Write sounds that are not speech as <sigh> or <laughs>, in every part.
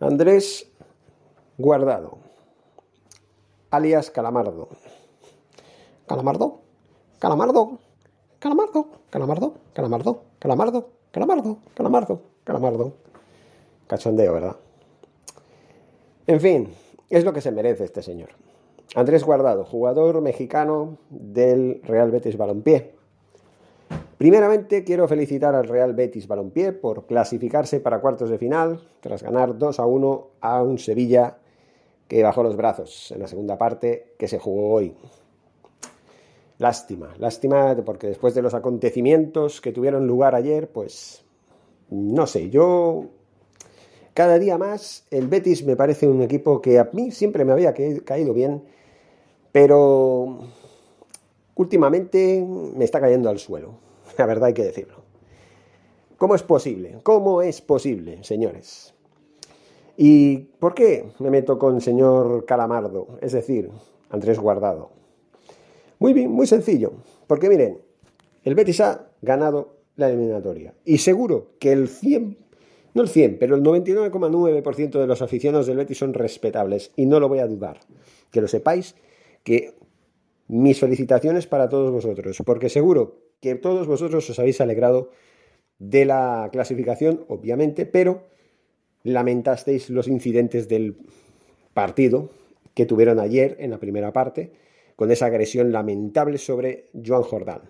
Andrés Guardado, alias Calamardo. ¿Calamardo? ¿Calamardo? ¿Calamardo? ¿Calamardo? ¿Calamardo? ¿Calamardo? ¿Calamardo? ¿Calamardo? ¿Calamardo? Cachondeo, ¿verdad? En fin, es lo que se merece este señor. Andrés Guardado, jugador mexicano del Real Betis Balompié. Primeramente quiero felicitar al Real Betis Balompié por clasificarse para cuartos de final tras ganar 2 a 1 a un Sevilla que bajó los brazos en la segunda parte que se jugó hoy. Lástima, lástima porque después de los acontecimientos que tuvieron lugar ayer, pues no sé, yo cada día más el Betis me parece un equipo que a mí siempre me había caído bien, pero últimamente me está cayendo al suelo. La verdad hay que decirlo. ¿Cómo es posible? ¿Cómo es posible, señores? ¿Y por qué me meto con señor Calamardo? Es decir, Andrés Guardado. Muy bien, muy sencillo. Porque miren, el Betis ha ganado la eliminatoria. Y seguro que el 100, no el 100, pero el 99,9% de los aficionados del Betis son respetables. Y no lo voy a dudar. Que lo sepáis, que mis felicitaciones para todos vosotros. Porque seguro que todos vosotros os habéis alegrado de la clasificación, obviamente, pero lamentasteis los incidentes del partido que tuvieron ayer en la primera parte, con esa agresión lamentable sobre Joan Jordán.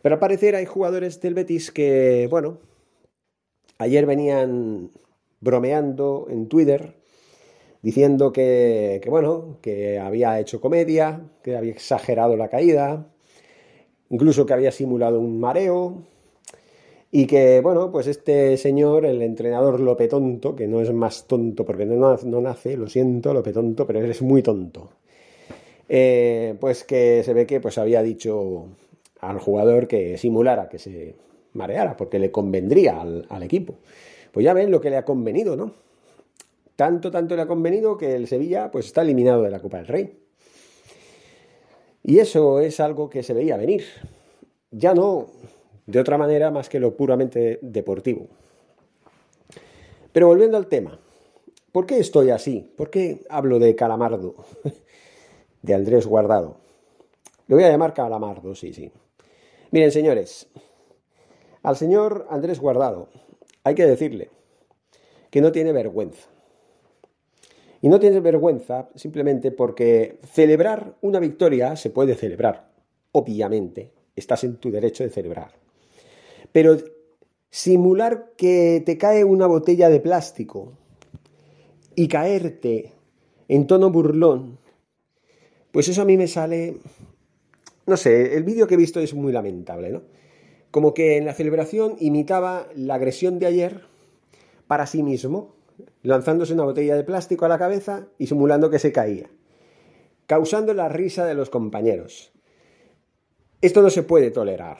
Pero al parecer hay jugadores del Betis que, bueno, ayer venían bromeando en Twitter diciendo que, que, bueno, que había hecho comedia, que había exagerado la caída, incluso que había simulado un mareo y que, bueno, pues este señor, el entrenador Lope Tonto, que no es más tonto porque no, nace, lo siento, Lope Tonto, pero eres muy tonto, eh, pues que se ve que pues había dicho al jugador que simulara, que se mareara, porque le convendría al, al equipo. Pues ya ven lo que le ha convenido, ¿no? Tanto, tanto le ha convenido que el Sevilla pues está eliminado de la Copa del Rey. Y eso es algo que se veía venir. Ya no de otra manera más que lo puramente deportivo. Pero volviendo al tema, ¿por qué estoy así? ¿Por qué hablo de Calamardo? <laughs> De Andrés Guardado. Le voy a llamar Calamardo, sí, sí. Miren, señores, al señor Andrés Guardado hay que decirle que no tiene vergüenza. Y no tienes vergüenza simplemente porque celebrar una victoria se puede celebrar. Obviamente, estás en tu derecho de celebrar. Pero simular que te cae una botella de plástico y caerte en tono burlón, pues eso a mí me sale... No sé, el vídeo que he visto es muy lamentable, ¿no? Como que en la celebración imitaba la agresión de ayer para sí mismo lanzándose una botella de plástico a la cabeza y simulando que se caía, causando la risa de los compañeros. Esto no se puede tolerar.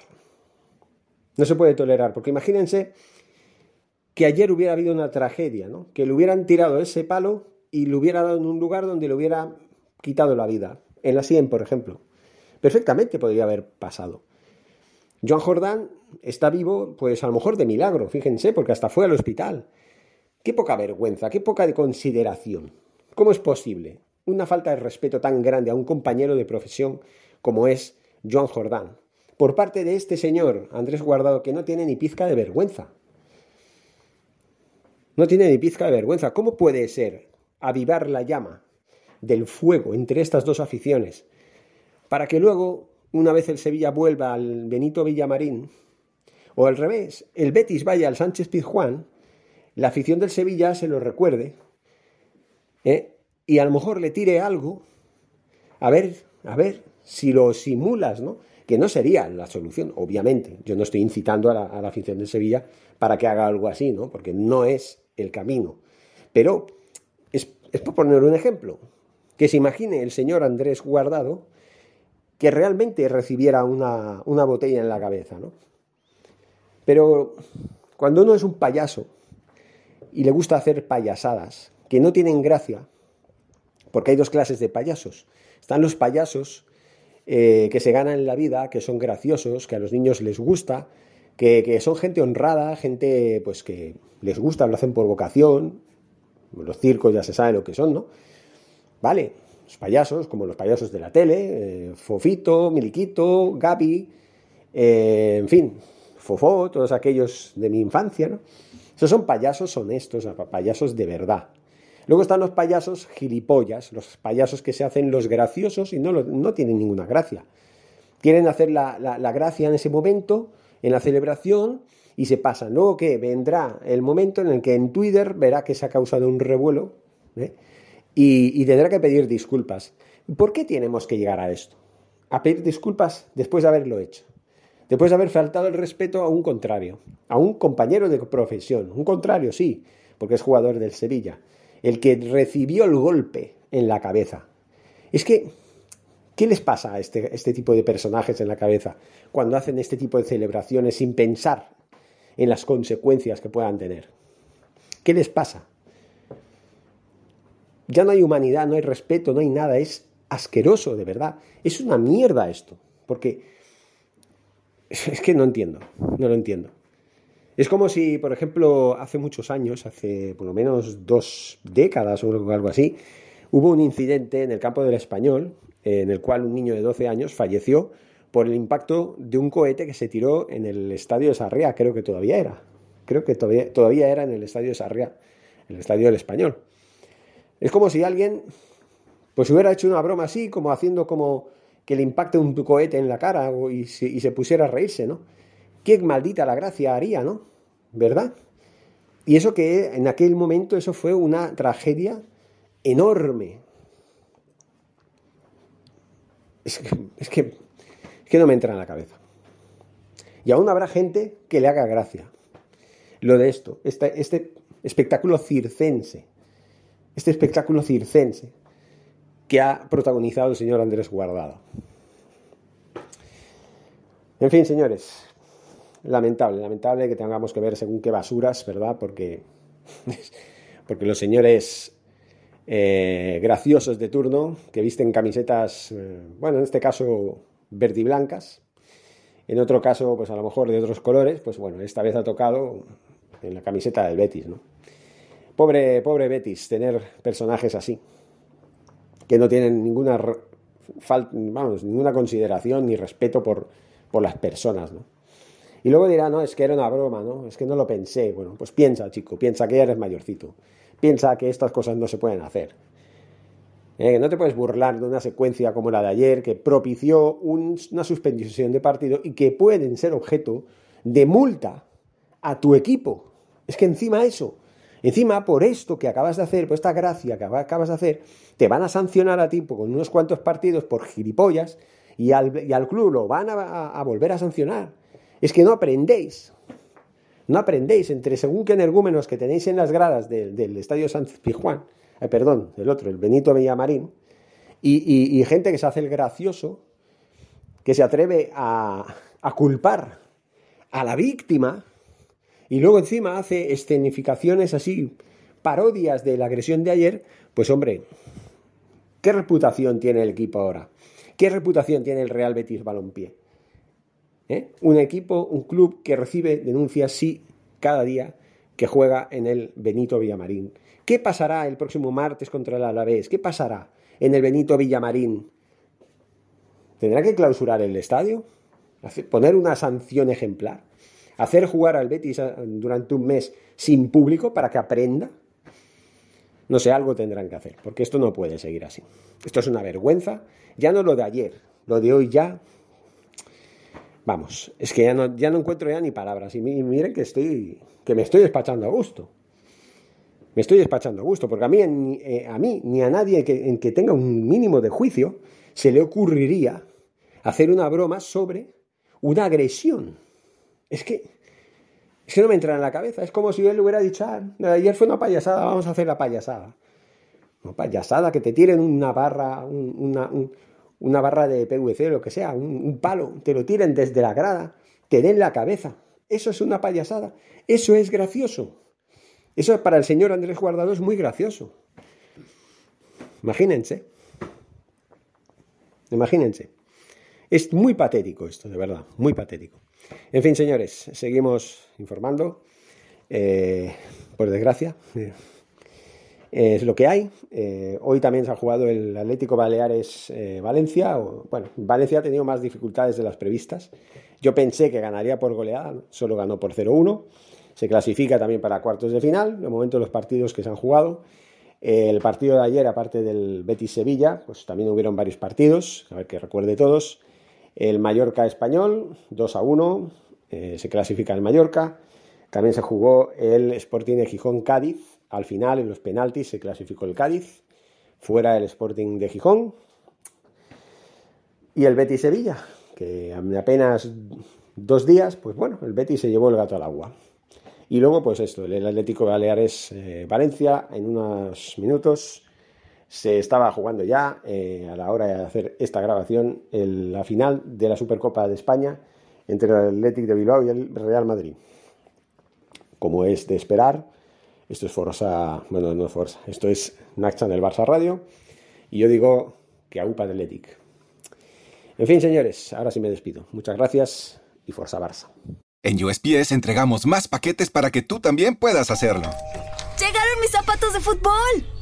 No se puede tolerar, porque imagínense que ayer hubiera habido una tragedia, ¿no? Que le hubieran tirado ese palo y lo hubiera dado en un lugar donde le hubiera quitado la vida. En la Sien, por ejemplo. Perfectamente podría haber pasado. Joan Jordán está vivo, pues a lo mejor de milagro, fíjense, porque hasta fue al hospital. Qué poca vergüenza, qué poca de consideración. ¿Cómo es posible una falta de respeto tan grande a un compañero de profesión como es Joan Jordán? Por parte de este señor, Andrés Guardado, que no tiene ni pizca de vergüenza. No tiene ni pizca de vergüenza. ¿Cómo puede ser avivar la llama del fuego entre estas dos aficiones para que luego, una vez el Sevilla vuelva al Benito Villamarín, o al revés, el Betis vaya al Sánchez Pizjuán, la afición del Sevilla se lo recuerde ¿eh? y a lo mejor le tire algo, a ver, a ver si lo simulas, ¿no? Que no sería la solución, obviamente. Yo no estoy incitando a la, a la afición del Sevilla para que haga algo así, ¿no? Porque no es el camino. Pero es, es por poner un ejemplo. Que se imagine el señor Andrés Guardado que realmente recibiera una, una botella en la cabeza, ¿no? Pero cuando uno es un payaso y le gusta hacer payasadas que no tienen gracia, porque hay dos clases de payasos. Están los payasos eh, que se ganan la vida, que son graciosos, que a los niños les gusta, que, que, son gente honrada, gente pues que les gusta, lo hacen por vocación. Los circos ya se sabe lo que son, ¿no? Vale, los payasos, como los payasos de la tele, eh, Fofito, Miliquito, Gaby, eh, en fin, Fofó, todos aquellos de mi infancia, ¿no? Esos son payasos honestos, payasos de verdad. Luego están los payasos gilipollas, los payasos que se hacen los graciosos y no, tienen ninguna gracia. Quieren hacer la, gracia en ese momento, en la celebración, y se pasan. Luego que vendrá el momento en el que en Twitter verá que se ha causado un revuelo ¿eh? y tendrá que pedir disculpas. ¿Por qué tenemos que llegar a esto? A pedir disculpas después de haberlo hecho. Después de haber faltado el respeto a un contrario, a un compañero de profesión. Un contrario, sí, porque es jugador del Sevilla el que recibió el golpe en la cabeza. Es que, ¿qué les pasa a este, este, tipo de personajes en la cabeza cuando hacen este tipo de celebraciones sin pensar en las consecuencias que puedan tener? ¿Qué les pasa? Ya no hay humanidad, no hay respeto, no hay nada, es asqueroso, de verdad. Es una mierda esto, porque es que no entiendo, no lo entiendo. Es como si, por ejemplo, hace muchos años, hace por lo menos dos décadas o algo así, hubo un incidente en el campo del español en el cual un niño de 12 años falleció por el impacto de un cohete que se tiró en el estadio de Sarriá, creo que todavía era. Creo que todavía, todavía era en el estadio de Sarriá, el estadio del español. Es como si alguien pues hubiera hecho una broma así, como haciendo como que le impacte un cohete en la cara y se, pusiera a reírse, ¿no? qué maldita la gracia haría, ¿no? ¿Verdad? Y eso que en aquel momento eso fue una tragedia enorme. Es que, es que, es que no me entra en la cabeza. Y aún habrá gente que le haga gracia. Lo de esto, este, este espectáculo circense, este espectáculo circense que ha protagonizado el señor Andrés Guardado. En fin, señores, lamentable, lamentable que tengamos que ver según qué basuras, ¿verdad? Porque, <laughs> porque los señores eh, graciosos de turno, que visten camisetas, eh, bueno, en este caso verdiblancas, en otro caso, pues a lo mejor de otros colores, pues bueno, esta vez ha tocado en la camiseta del Betis, ¿no? Pobre, pobre Betis, tener personajes así, que no tienen ninguna, vamos, ninguna consideración ni respeto por, por las personas, ¿no? Y luego dirá, no, es que era una broma, ¿no? Es que no lo pensé. Bueno, pues piensa, chico, piensa que ya eres mayorcito. Piensa que estas cosas no se pueden hacer. Eh, no te puedes burlar de una secuencia como la de ayer que propició una suspensión de partido y que pueden ser objeto de multa a tu equipo. Es que encima eso, encima por esto que acabas de hacer, por esta gracia que acabas de hacer, te van a sancionar a ti con unos cuantos partidos por gilipollas y al, y al club lo van a, volver a sancionar es que no aprendéis. No aprendéis entre según qué energúmenos que tenéis en las gradas de, del Estadio San Pijuán, eh, perdón, el otro, el Benito Villamarín, y, y, y, gente que se hace el gracioso, que se atreve a, a culpar a la víctima y luego encima hace escenificaciones así, parodias de la agresión de ayer, pues hombre, ¿qué reputación tiene el equipo ahora? ¿Qué reputación tiene el Real Betis Balompié? ¿eh? Un equipo, un club que recibe denuncias, sí, cada día que juega en el Benito Villamarín. ¿Qué pasará el próximo martes contra el Alavés? ¿Qué pasará en el Benito Villamarín? ¿Tendrá que clausurar el estadio? ¿Poner una sanción ejemplar? Hacer jugar al Betis eh, durante un mes sin público para que aprenda. No sé, algo tendrán que hacer, porque esto no puede seguir así. Esto es una vergüenza. Ya no lo de ayer, lo de hoy ya. Vamos, es que ya no, ya no encuentro ya ni palabras. Y miren que estoy, que me estoy despachando a gusto. Me estoy despachando a gusto, porque a mí, eh, a mí ni a nadie que, en que tenga un mínimo de juicio se le ocurriría hacer una broma sobre una agresión. Es que, es que no me entra en la cabeza. Es como si él hubiera dicho, ah, ayer fue una payasada, vamos a hacer la payasada. Una payasada, que te tiren una barra, una, barra de PVC, lo que sea, un, palo, te lo tiren desde la grada, te den la cabeza. Eso es una payasada. Eso es gracioso. Eso para el señor Andrés Guardado es muy gracioso. Imagínense. Imagínense. Es muy patético esto, de verdad, muy patético. En fin, señores, seguimos informando. Eh, por desgracia, eh, es lo que hay. Eh, hoy también se ha jugado el Atlético Baleares-Valencia. bueno, Valencia ha tenido más dificultades de las previstas. Yo pensé que ganaría por goleada, solo ganó por 0-1. Se clasifica también para cuartos de final. De momento, los partidos que se han jugado. El partido de ayer, aparte del Betis-Sevilla, pues también hubieron varios partidos, a ver que recuerde todos. El Mallorca español, 2 a 1, eh, se clasifica el Mallorca. También se jugó el Sporting de Gijón Cádiz. Al final, en los penaltis, se clasificó el Cádiz. Fuera el Sporting de Gijón. Y el Betis Sevilla, que en apenas dos días, pues bueno, el Betis se llevó el gato al agua. Y luego, pues esto, el Atlético Baleares eh, Valencia, en unos minutos se estaba jugando ya, eh, a la hora de hacer esta grabación, la final de la Supercopa de España entre el Atlético de Bilbao y el Real Madrid. Como es de esperar, esto es Forza, bueno, no es Forza, esto es Naxa del Barça Radio, y yo digo que aupa de Atlético. En fin, señores, ahora sí me despido. Muchas gracias y Forza Barça. En USPS entregamos más paquetes para que tú también puedas hacerlo. ¡Llegaron mis zapatos de fútbol!